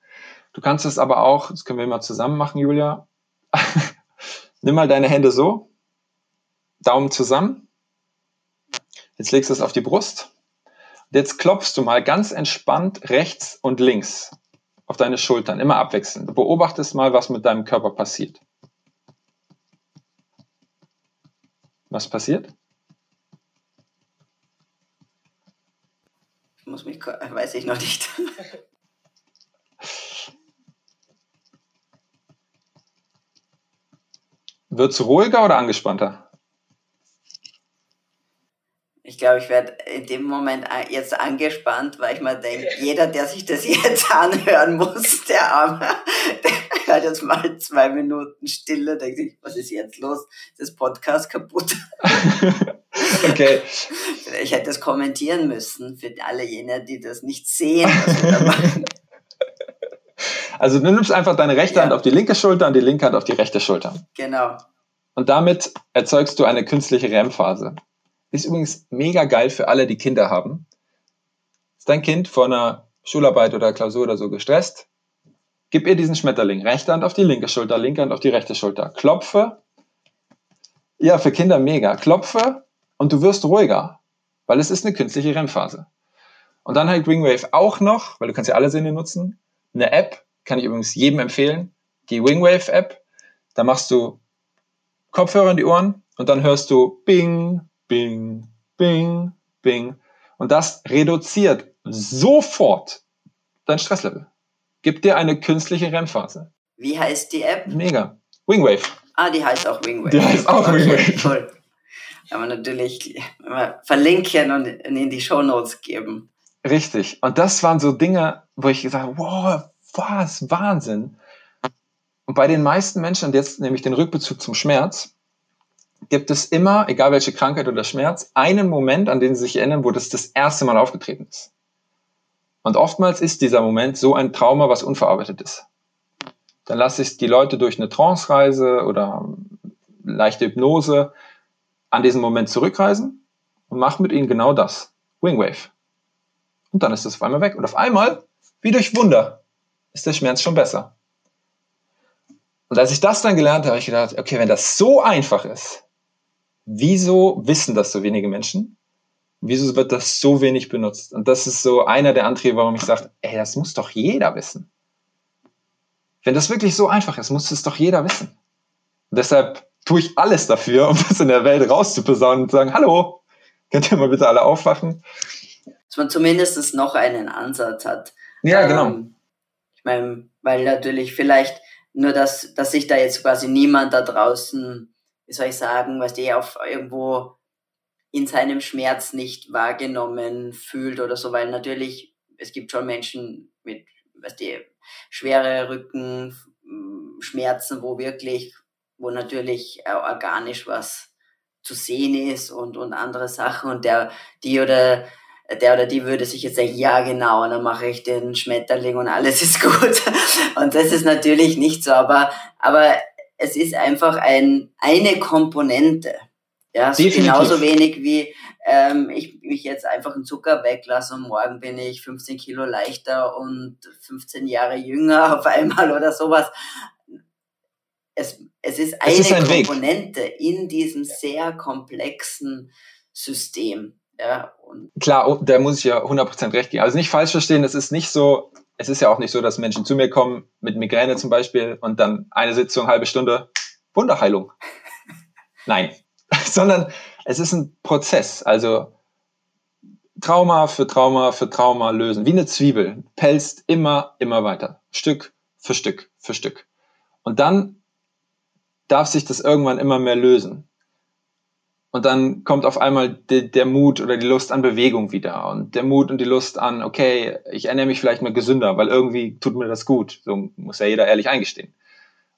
Du kannst es aber auch, das können wir mal zusammen machen, Julia. Nimm mal deine Hände so, Daumen zusammen. Jetzt legst du es auf die Brust. Und jetzt klopfst du mal ganz entspannt rechts und links auf deine Schultern, immer abwechselnd. Du beobachtest mal, was mit deinem Körper passiert. Was passiert? Muss mich, weiß ich noch nicht. Wird es ruhiger oder angespannter? Ich glaube, ich werde in dem Moment jetzt angespannt, weil ich mir denke, jeder, der sich das jetzt anhören muss, der Arme, der hört jetzt mal zwei Minuten Stille, denkt sich, was ist jetzt los? Ist das Podcast kaputt? okay. Ich hätte es kommentieren müssen für alle jene, die das nicht sehen. also du nimmst einfach deine rechte ja. Hand auf die linke Schulter und die linke Hand auf die rechte Schulter. Genau. Und damit erzeugst du eine künstliche REM-Phase. Ist übrigens mega geil für alle, die Kinder haben. Ist dein Kind vor einer Schularbeit oder Klausur oder so gestresst? Gib ihr diesen Schmetterling. Rechte Hand auf die linke Schulter, linke Hand auf die rechte Schulter. Klopfe. Ja, für Kinder mega. Klopfe und du wirst ruhiger, weil es ist eine künstliche REM-Phase. Und dann hat Wingwave auch noch, weil du kannst ja alle Sinne nutzen, eine App, kann ich übrigens jedem empfehlen, die Wingwave App. Da machst du Kopfhörer in die Ohren und dann hörst du Bing, Bing, Bing, Bing. Und das reduziert sofort dein Stresslevel. Gibt dir eine künstliche REM-Phase. Wie heißt die App? Mega. Wingwave. Ah, die heißt auch Wingwave. Die heißt auch Wingwave. Toll. Kann man natürlich verlinken und in die Show Notes geben. Richtig. Und das waren so Dinge, wo ich gesagt habe, wow, was, Wahnsinn. Und bei den meisten Menschen, und jetzt nehme ich den Rückbezug zum Schmerz, gibt es immer, egal welche Krankheit oder Schmerz, einen Moment, an den sie sich erinnern, wo das das erste Mal aufgetreten ist. Und oftmals ist dieser Moment so ein Trauma, was unverarbeitet ist. Dann lasse ich die Leute durch eine Trance-Reise oder leichte Hypnose an diesen Moment zurückreisen und mache mit ihnen genau das. Wingwave. Und dann ist das auf einmal weg. Und auf einmal, wie durch Wunder, ist der Schmerz schon besser. Und als ich das dann gelernt habe, habe ich gedacht, okay, wenn das so einfach ist, wieso wissen das so wenige Menschen? Wieso wird das so wenig benutzt? Und das ist so einer der Antriebe, warum ich sage, ey, das muss doch jeder wissen. Wenn das wirklich so einfach ist, muss es doch jeder wissen. Und deshalb tue ich alles dafür, um das in der Welt rauszuposaunen und zu sagen, hallo, könnt ihr mal bitte alle aufwachen? Dass man zumindest noch einen Ansatz hat. Ja, genau. Ähm, ich meine, weil natürlich vielleicht nur, dass, dass sich da jetzt quasi niemand da draußen, wie soll ich sagen, was die auf irgendwo in seinem Schmerz nicht wahrgenommen fühlt oder so, weil natürlich, es gibt schon Menschen mit, was die, schwere Rückenschmerzen, wo wirklich, wo natürlich organisch was zu sehen ist und, und andere Sachen und der, die oder der oder die würde sich jetzt sagen, ja genau, und dann mache ich den Schmetterling und alles ist gut. Und das ist natürlich nicht so, aber, aber es ist einfach ein, eine Komponente. Ja, so genauso wenig wie ähm, ich mich jetzt einfach einen Zucker weglasse und morgen bin ich 15 Kilo leichter und 15 Jahre jünger auf einmal oder sowas. Es, es ist eine es ist ein Komponente Weg. in diesem sehr komplexen System. Ja, Klar, oh, da muss ich ja 100% recht geben. Also nicht falsch verstehen, es ist nicht so, es ist ja auch nicht so, dass Menschen zu mir kommen mit Migräne zum Beispiel und dann eine Sitzung, halbe Stunde, Wunderheilung. Nein, sondern es ist ein Prozess. Also Trauma für Trauma für Trauma lösen. Wie eine Zwiebel. Pelzt immer, immer weiter. Stück für Stück für Stück. Und dann darf sich das irgendwann immer mehr lösen. Und dann kommt auf einmal de, der Mut oder die Lust an Bewegung wieder und der Mut und die Lust an, okay, ich ernähre mich vielleicht mal gesünder, weil irgendwie tut mir das gut. So muss ja jeder ehrlich eingestehen.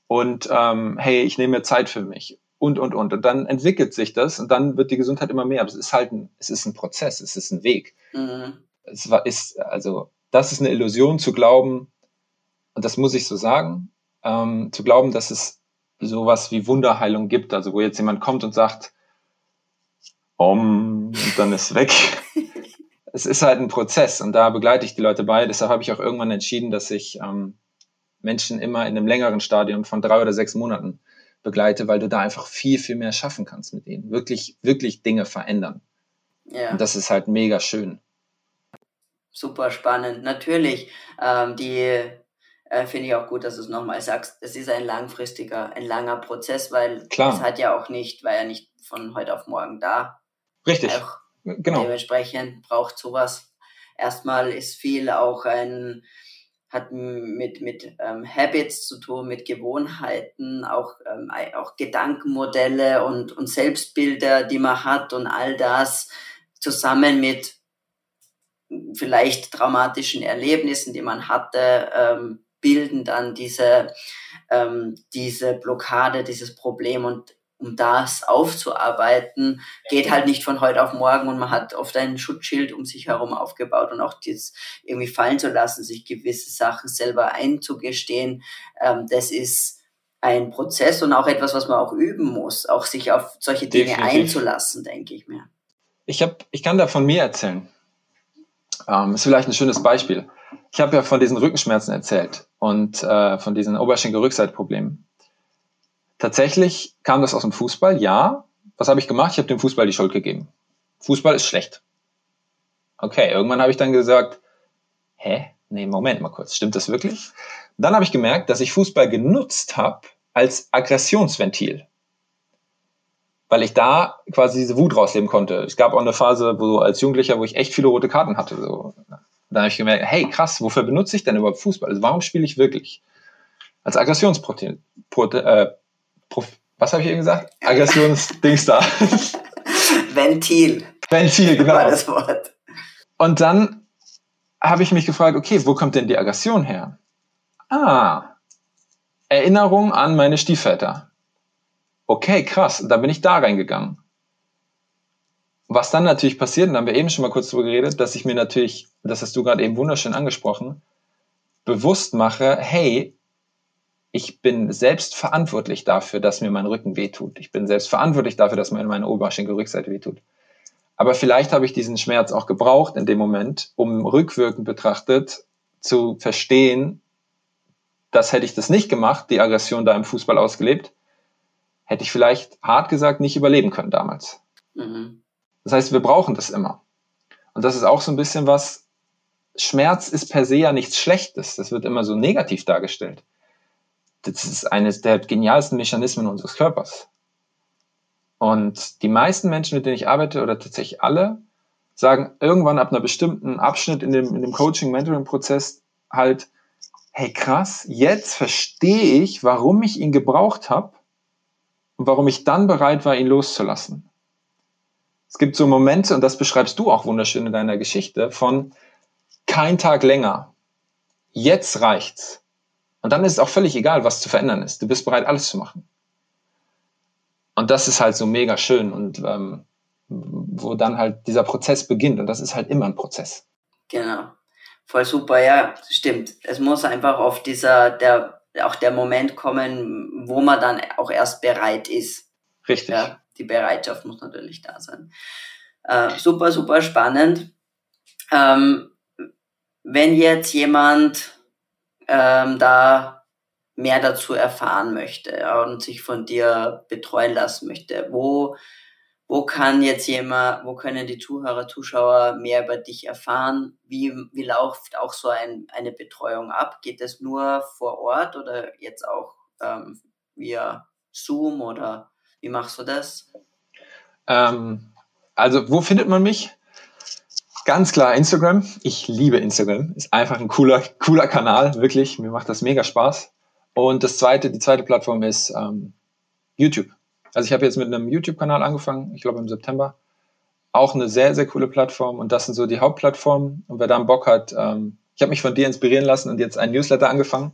Und ähm, hey, ich nehme mir Zeit für mich und, und, und. Und dann entwickelt sich das und dann wird die Gesundheit immer mehr. Aber es ist halt ein, es ist ein Prozess, es ist ein Weg. Mhm. Es war, ist, also, das ist eine Illusion zu glauben, und das muss ich so sagen, ähm, zu glauben, dass es sowas wie Wunderheilung gibt. Also, wo jetzt jemand kommt und sagt, Om, und dann ist weg. es ist halt ein Prozess und da begleite ich die Leute bei. Deshalb habe ich auch irgendwann entschieden, dass ich ähm, Menschen immer in einem längeren Stadium von drei oder sechs Monaten begleite, weil du da einfach viel, viel mehr schaffen kannst mit ihnen. Wirklich, wirklich Dinge verändern. Ja. Und das ist halt mega schön. Super spannend. Natürlich, ähm, die äh, finde ich auch gut, dass du es nochmal sagst. Es ist ein langfristiger, ein langer Prozess, weil Klar. es hat ja auch nicht, war ja nicht von heute auf morgen da. Richtig. Auch genau. Dementsprechend braucht sowas. Erstmal ist viel auch ein, hat mit, mit ähm, Habits zu tun, mit Gewohnheiten, auch, ähm, auch Gedankenmodelle und, und Selbstbilder, die man hat und all das zusammen mit vielleicht traumatischen Erlebnissen, die man hatte, ähm, bilden dann diese, ähm, diese Blockade, dieses Problem und um das aufzuarbeiten, geht halt nicht von heute auf morgen und man hat oft ein Schutzschild um sich herum aufgebaut und auch das irgendwie fallen zu lassen, sich gewisse Sachen selber einzugestehen, ähm, das ist ein Prozess und auch etwas, was man auch üben muss, auch sich auf solche Dinge Definitiv. einzulassen, denke ich mir. Ich, hab, ich kann da von mir erzählen. Ähm, ist vielleicht ein schönes Beispiel. Ich habe ja von diesen Rückenschmerzen erzählt und äh, von diesen Oberschenkel-Rückseitproblemen. Tatsächlich kam das aus dem Fußball, ja. Was habe ich gemacht? Ich habe dem Fußball die Schuld gegeben. Fußball ist schlecht. Okay, irgendwann habe ich dann gesagt, hä? Nee, Moment mal kurz, stimmt das wirklich? Dann habe ich gemerkt, dass ich Fußball genutzt habe als Aggressionsventil. Weil ich da quasi diese Wut rausleben konnte. Es gab auch eine Phase, wo als Jugendlicher, wo ich echt viele rote Karten hatte. So. Dann habe ich gemerkt, hey krass, wofür benutze ich denn überhaupt Fußball? Also warum spiele ich wirklich? Als Aggressionsprotein, äh, was habe ich eben gesagt? Aggressionsdings da. Ventil. Ventil, genau. War das Wort. Und dann habe ich mich gefragt, okay, wo kommt denn die Aggression her? Ah, Erinnerung an meine Stiefväter. Okay, krass. Da bin ich da reingegangen. Was dann natürlich passiert, und da haben wir eben schon mal kurz drüber geredet, dass ich mir natürlich, das hast du gerade eben wunderschön angesprochen, bewusst mache, hey, ich bin selbst verantwortlich dafür, dass mir mein Rücken wehtut. Ich bin selbst verantwortlich dafür, dass mir meine Oberschenkelrückseite wehtut. Aber vielleicht habe ich diesen Schmerz auch gebraucht in dem Moment, um rückwirkend betrachtet zu verstehen, dass hätte ich das nicht gemacht, die Aggression da im Fußball ausgelebt, hätte ich vielleicht hart gesagt nicht überleben können damals. Mhm. Das heißt, wir brauchen das immer. Und das ist auch so ein bisschen was, Schmerz ist per se ja nichts Schlechtes. Das wird immer so negativ dargestellt. Das ist eines der genialsten Mechanismen unseres Körpers. Und die meisten Menschen, mit denen ich arbeite, oder tatsächlich alle, sagen irgendwann ab einer bestimmten Abschnitt in dem, in dem Coaching-Mentoring-Prozess halt, hey krass, jetzt verstehe ich, warum ich ihn gebraucht habe und warum ich dann bereit war, ihn loszulassen. Es gibt so Momente, und das beschreibst du auch wunderschön in deiner Geschichte, von kein Tag länger. Jetzt reicht's. Und dann ist es auch völlig egal, was zu verändern ist. Du bist bereit, alles zu machen. Und das ist halt so mega schön und ähm, wo dann halt dieser Prozess beginnt. Und das ist halt immer ein Prozess. Genau. Voll super, ja, stimmt. Es muss einfach auf dieser, der, auch der Moment kommen, wo man dann auch erst bereit ist. Richtig. Ja, die Bereitschaft muss natürlich da sein. Äh, super, super spannend. Ähm, wenn jetzt jemand ähm, da mehr dazu erfahren möchte und sich von dir betreuen lassen möchte, wo wo kann jetzt jemand, wo können die Zuhörer, Zuschauer mehr über dich erfahren? Wie, wie läuft auch so ein, eine Betreuung ab? Geht es nur vor Ort oder jetzt auch ähm, via Zoom oder wie machst du das? Ähm, also, wo findet man mich? Ganz klar Instagram. Ich liebe Instagram. Ist einfach ein cooler, cooler Kanal, wirklich. Mir macht das mega Spaß. Und das zweite, die zweite Plattform ist ähm, YouTube. Also ich habe jetzt mit einem YouTube-Kanal angefangen, ich glaube im September. Auch eine sehr, sehr coole Plattform und das sind so die Hauptplattformen. Und wer da Bock hat, ähm, ich habe mich von dir inspirieren lassen und jetzt ein Newsletter angefangen.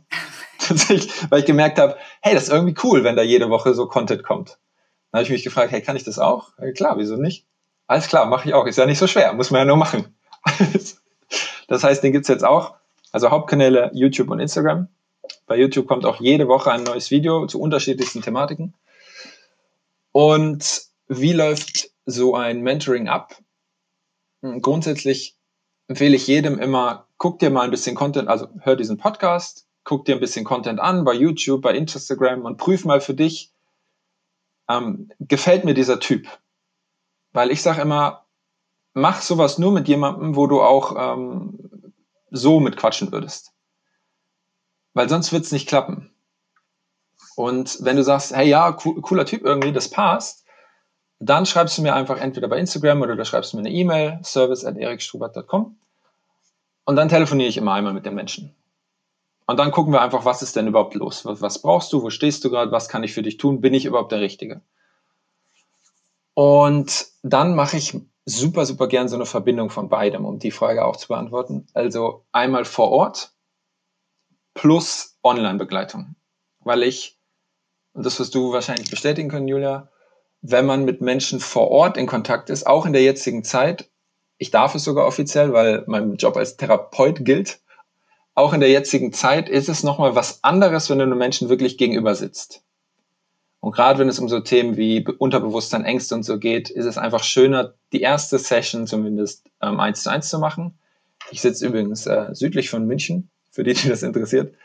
weil ich gemerkt habe, hey, das ist irgendwie cool, wenn da jede Woche so Content kommt. Dann habe ich mich gefragt, hey, kann ich das auch? Ja, klar, wieso nicht? Alles klar, mache ich auch. Ist ja nicht so schwer, muss man ja nur machen. das heißt, den gibt's jetzt auch. Also Hauptkanäle YouTube und Instagram. Bei YouTube kommt auch jede Woche ein neues Video zu unterschiedlichsten Thematiken. Und wie läuft so ein Mentoring ab? Hm, grundsätzlich empfehle ich jedem immer, guck dir mal ein bisschen Content, also hör diesen Podcast, guck dir ein bisschen Content an bei YouTube, bei Instagram und prüf mal für dich, ähm, gefällt mir dieser Typ? Weil ich sage immer, mach sowas nur mit jemandem, wo du auch ähm, so mitquatschen würdest. Weil sonst wird es nicht klappen. Und wenn du sagst, hey ja, cooler Typ irgendwie, das passt, dann schreibst du mir einfach entweder bei Instagram oder du schreibst mir eine E-Mail, service at erikstrubert.com und dann telefoniere ich immer einmal mit dem Menschen. Und dann gucken wir einfach, was ist denn überhaupt los? Was, was brauchst du? Wo stehst du gerade? Was kann ich für dich tun? Bin ich überhaupt der Richtige? Und dann mache ich super, super gern so eine Verbindung von beidem, um die Frage auch zu beantworten. Also einmal vor Ort plus Online-Begleitung. Weil ich und das wirst du wahrscheinlich bestätigen können, Julia, wenn man mit Menschen vor Ort in Kontakt ist, auch in der jetzigen Zeit, ich darf es sogar offiziell, weil mein Job als Therapeut gilt, auch in der jetzigen Zeit ist es nochmal was anderes, wenn du einem Menschen wirklich gegenüber sitzt. Und gerade wenn es um so Themen wie Unterbewusstsein, Ängste und so geht, ist es einfach schöner, die erste Session zumindest ähm, eins zu eins zu machen. Ich sitze übrigens äh, südlich von München, für die, die das interessiert.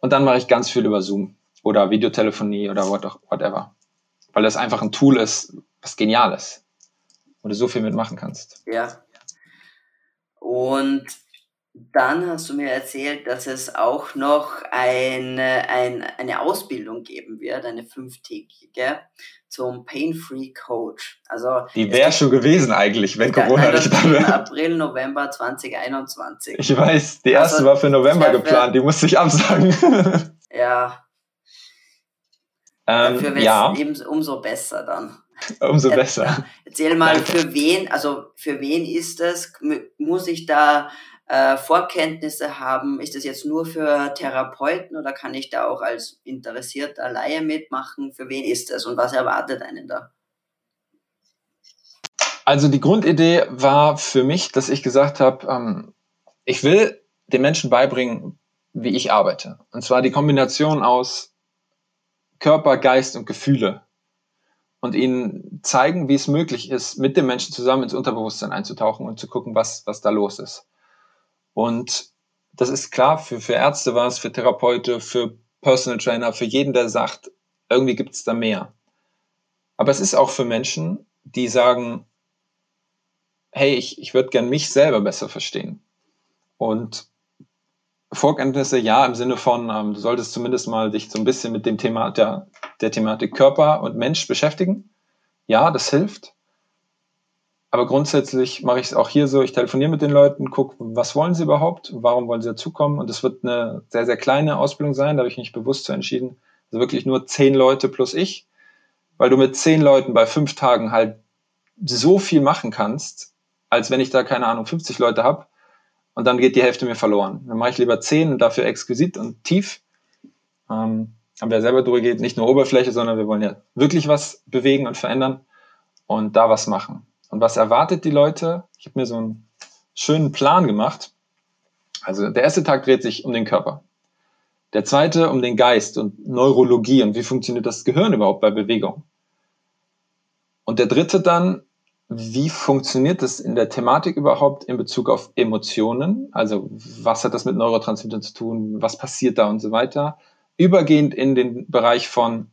Und dann mache ich ganz viel über Zoom oder Videotelefonie oder whatever. Weil das einfach ein Tool ist, was genial ist, wo du so viel mitmachen kannst. Ja. Und dann hast du mir erzählt, dass es auch noch eine, eine, eine Ausbildung geben wird, eine fünftägige, zum Pain-Free Coach. Also die wäre schon gewesen eigentlich, wenn Corona nicht da wäre. April, November 2021. Ich weiß, die erste also, war für November geplant, die musste ich absagen. Ja, Ähm, Dafür ja. eben umso besser dann. Umso besser. Erzähl mal, Danke. für wen, also für wen ist das? Muss ich da äh, Vorkenntnisse haben? Ist das jetzt nur für Therapeuten oder kann ich da auch als interessierter Laie mitmachen? Für wen ist das und was erwartet einen da? Also die Grundidee war für mich, dass ich gesagt habe, ähm, ich will den Menschen beibringen, wie ich arbeite. Und zwar die Kombination aus Körper, Geist und Gefühle. Und ihnen zeigen, wie es möglich ist, mit dem Menschen zusammen ins Unterbewusstsein einzutauchen und zu gucken, was, was da los ist. Und das ist klar, für, für Ärzte war es, für Therapeute, für Personal Trainer, für jeden, der sagt, irgendwie gibt es da mehr. Aber es ist auch für Menschen, die sagen, hey, ich, ich würde gern mich selber besser verstehen. Und Vorkenntnisse, ja, im Sinne von, ähm, du solltest zumindest mal dich so ein bisschen mit dem Thema der, der Thematik Körper und Mensch beschäftigen. Ja, das hilft. Aber grundsätzlich mache ich es auch hier so, ich telefoniere mit den Leuten, gucke, was wollen sie überhaupt, warum wollen sie dazukommen. Und es wird eine sehr, sehr kleine Ausbildung sein, da habe ich mich bewusst so entschieden. Also wirklich nur zehn Leute plus ich, weil du mit zehn Leuten bei fünf Tagen halt so viel machen kannst, als wenn ich da, keine Ahnung, 50 Leute habe und dann geht die Hälfte mir verloren. Dann mache ich lieber zehn und dafür exquisit und tief. Ähm, aber wer selber durchgeht, nicht nur Oberfläche, sondern wir wollen ja wirklich was bewegen und verändern und da was machen. Und was erwartet die Leute? Ich habe mir so einen schönen Plan gemacht. Also der erste Tag dreht sich um den Körper. Der zweite um den Geist und Neurologie und wie funktioniert das Gehirn überhaupt bei Bewegung. Und der dritte dann, wie funktioniert das in der Thematik überhaupt in Bezug auf Emotionen? Also was hat das mit Neurotransmittern zu tun? Was passiert da und so weiter? Übergehend in den Bereich von,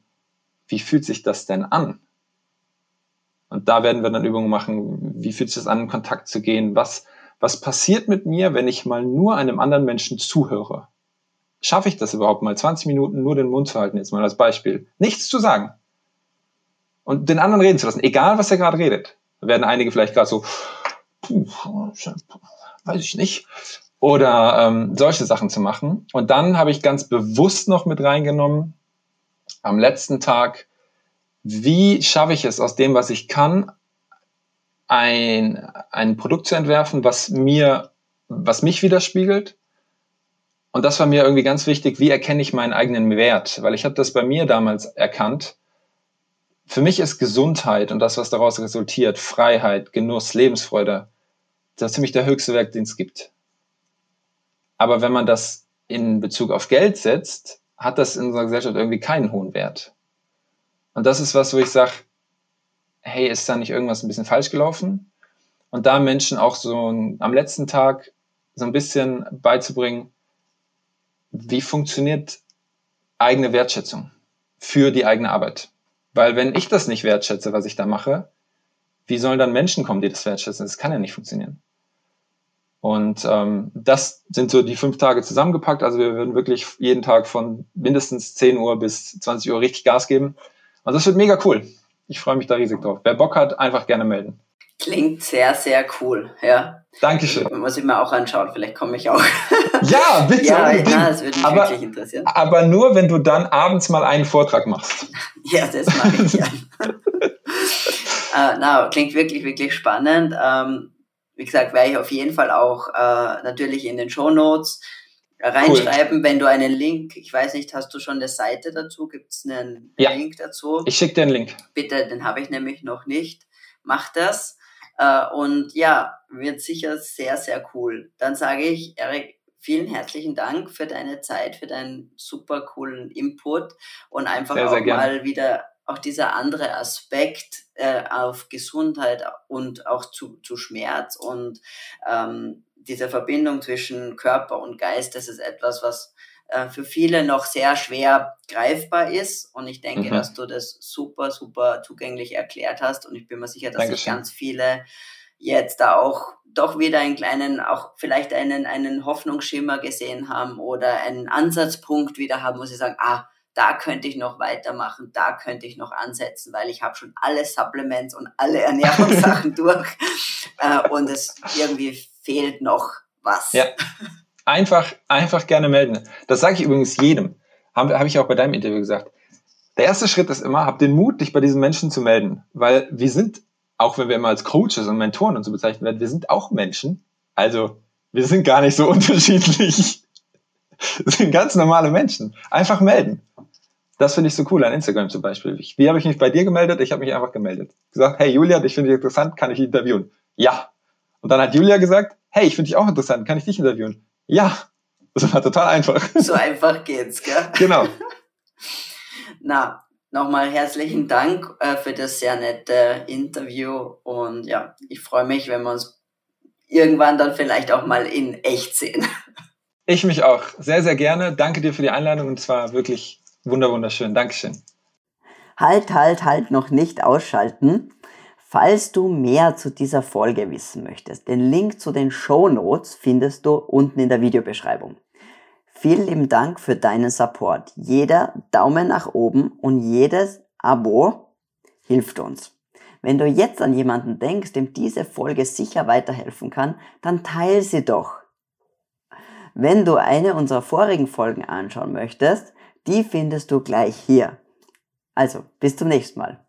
wie fühlt sich das denn an? Und da werden wir dann Übungen machen, wie fühlt sich das an, in Kontakt zu gehen? Was, was passiert mit mir, wenn ich mal nur einem anderen Menschen zuhöre? Schaffe ich das überhaupt mal, 20 Minuten nur den Mund zu halten, jetzt mal als Beispiel? Nichts zu sagen. Und den anderen reden zu lassen, egal was er gerade redet. Da werden einige vielleicht gerade so, puh, weiß ich nicht. Oder ähm, solche Sachen zu machen. Und dann habe ich ganz bewusst noch mit reingenommen, am letzten Tag wie schaffe ich es aus dem, was ich kann, ein, ein Produkt zu entwerfen, was mir, was mich widerspiegelt. Und das war mir irgendwie ganz wichtig, wie erkenne ich meinen eigenen Wert? Weil ich habe das bei mir damals erkannt. Für mich ist Gesundheit und das, was daraus resultiert, Freiheit, Genuss, Lebensfreude, das ist ziemlich der höchste Wert, den es gibt. Aber wenn man das in Bezug auf Geld setzt, hat das in unserer Gesellschaft irgendwie keinen hohen Wert. Und das ist was, wo ich sage, hey, ist da nicht irgendwas ein bisschen falsch gelaufen? Und da Menschen auch so ein, am letzten Tag so ein bisschen beizubringen, wie funktioniert eigene Wertschätzung für die eigene Arbeit? Weil wenn ich das nicht wertschätze, was ich da mache, wie sollen dann Menschen kommen, die das wertschätzen? Das kann ja nicht funktionieren. Und ähm, das sind so die fünf Tage zusammengepackt. Also wir würden wirklich jeden Tag von mindestens 10 Uhr bis 20 Uhr richtig Gas geben. Also das wird mega cool. Ich freue mich da riesig drauf. Wer Bock hat, einfach gerne melden. Klingt sehr, sehr cool, ja. Dankeschön. Muss ich mir auch anschauen, vielleicht komme ich auch. Ja, bitte. ja, ja, das würde mich aber, wirklich interessieren. Aber nur, wenn du dann abends mal einen Vortrag machst. ja, das mache ich ja. uh, na, klingt wirklich, wirklich spannend. Ähm, wie gesagt, werde ich auf jeden Fall auch äh, natürlich in den Show Notes reinschreiben, cool. wenn du einen Link, ich weiß nicht, hast du schon eine Seite dazu? Gibt es einen ja. Link dazu? Ich schicke dir einen Link. Bitte, den habe ich nämlich noch nicht. Mach das. Äh, und ja, wird sicher sehr, sehr cool. Dann sage ich, Erik, vielen herzlichen Dank für deine Zeit, für deinen super coolen Input und einfach sehr, sehr auch mal wieder auch dieser andere Aspekt äh, auf Gesundheit und auch zu, zu Schmerz und ähm, diese Verbindung zwischen Körper und Geist, das ist etwas, was äh, für viele noch sehr schwer greifbar ist. Und ich denke, mhm. dass du das super, super zugänglich erklärt hast. Und ich bin mir sicher, dass sich ganz viele jetzt da auch doch wieder einen kleinen, auch vielleicht einen, einen Hoffnungsschimmer gesehen haben oder einen Ansatzpunkt wieder haben, wo sie sagen, ah, da könnte ich noch weitermachen, da könnte ich noch ansetzen, weil ich habe schon alle Supplements und alle Ernährungssachen durch äh, und es irgendwie fehlt noch was. Ja. Einfach, einfach gerne melden. Das sage ich übrigens jedem. Habe hab ich auch bei deinem Interview gesagt. der erste Schritt ist immer, hab den Mut, dich bei diesen Menschen zu melden. Weil wir sind, auch wenn wir immer als Coaches und Mentoren und so bezeichnet werden, wir sind auch Menschen. Also wir sind gar nicht so unterschiedlich. Wir sind ganz normale Menschen. Einfach melden. Das finde ich so cool an Instagram zum Beispiel. Wie habe ich mich bei dir gemeldet? Ich habe mich einfach gemeldet. Gesagt, hey Julia, dich finde ich interessant, kann ich interviewen? Ja. Und dann hat Julia gesagt, hey, ich finde dich auch interessant, kann ich dich interviewen? Ja. Das war total einfach. So einfach geht's, gell? Genau. Na, nochmal herzlichen Dank äh, für das sehr nette Interview und ja, ich freue mich, wenn wir uns irgendwann dann vielleicht auch mal in echt sehen. Ich mich auch. Sehr, sehr gerne. Danke dir für die Einladung und zwar wirklich wunderschön. Dankeschön. Halt, halt, halt, noch nicht ausschalten. Falls du mehr zu dieser Folge wissen möchtest, den Link zu den Show Notes findest du unten in der Videobeschreibung. Vielen lieben Dank für deinen Support. Jeder Daumen nach oben und jedes Abo hilft uns. Wenn du jetzt an jemanden denkst, dem diese Folge sicher weiterhelfen kann, dann teile sie doch. Wenn du eine unserer vorigen Folgen anschauen möchtest, die findest du gleich hier. Also, bis zum nächsten Mal.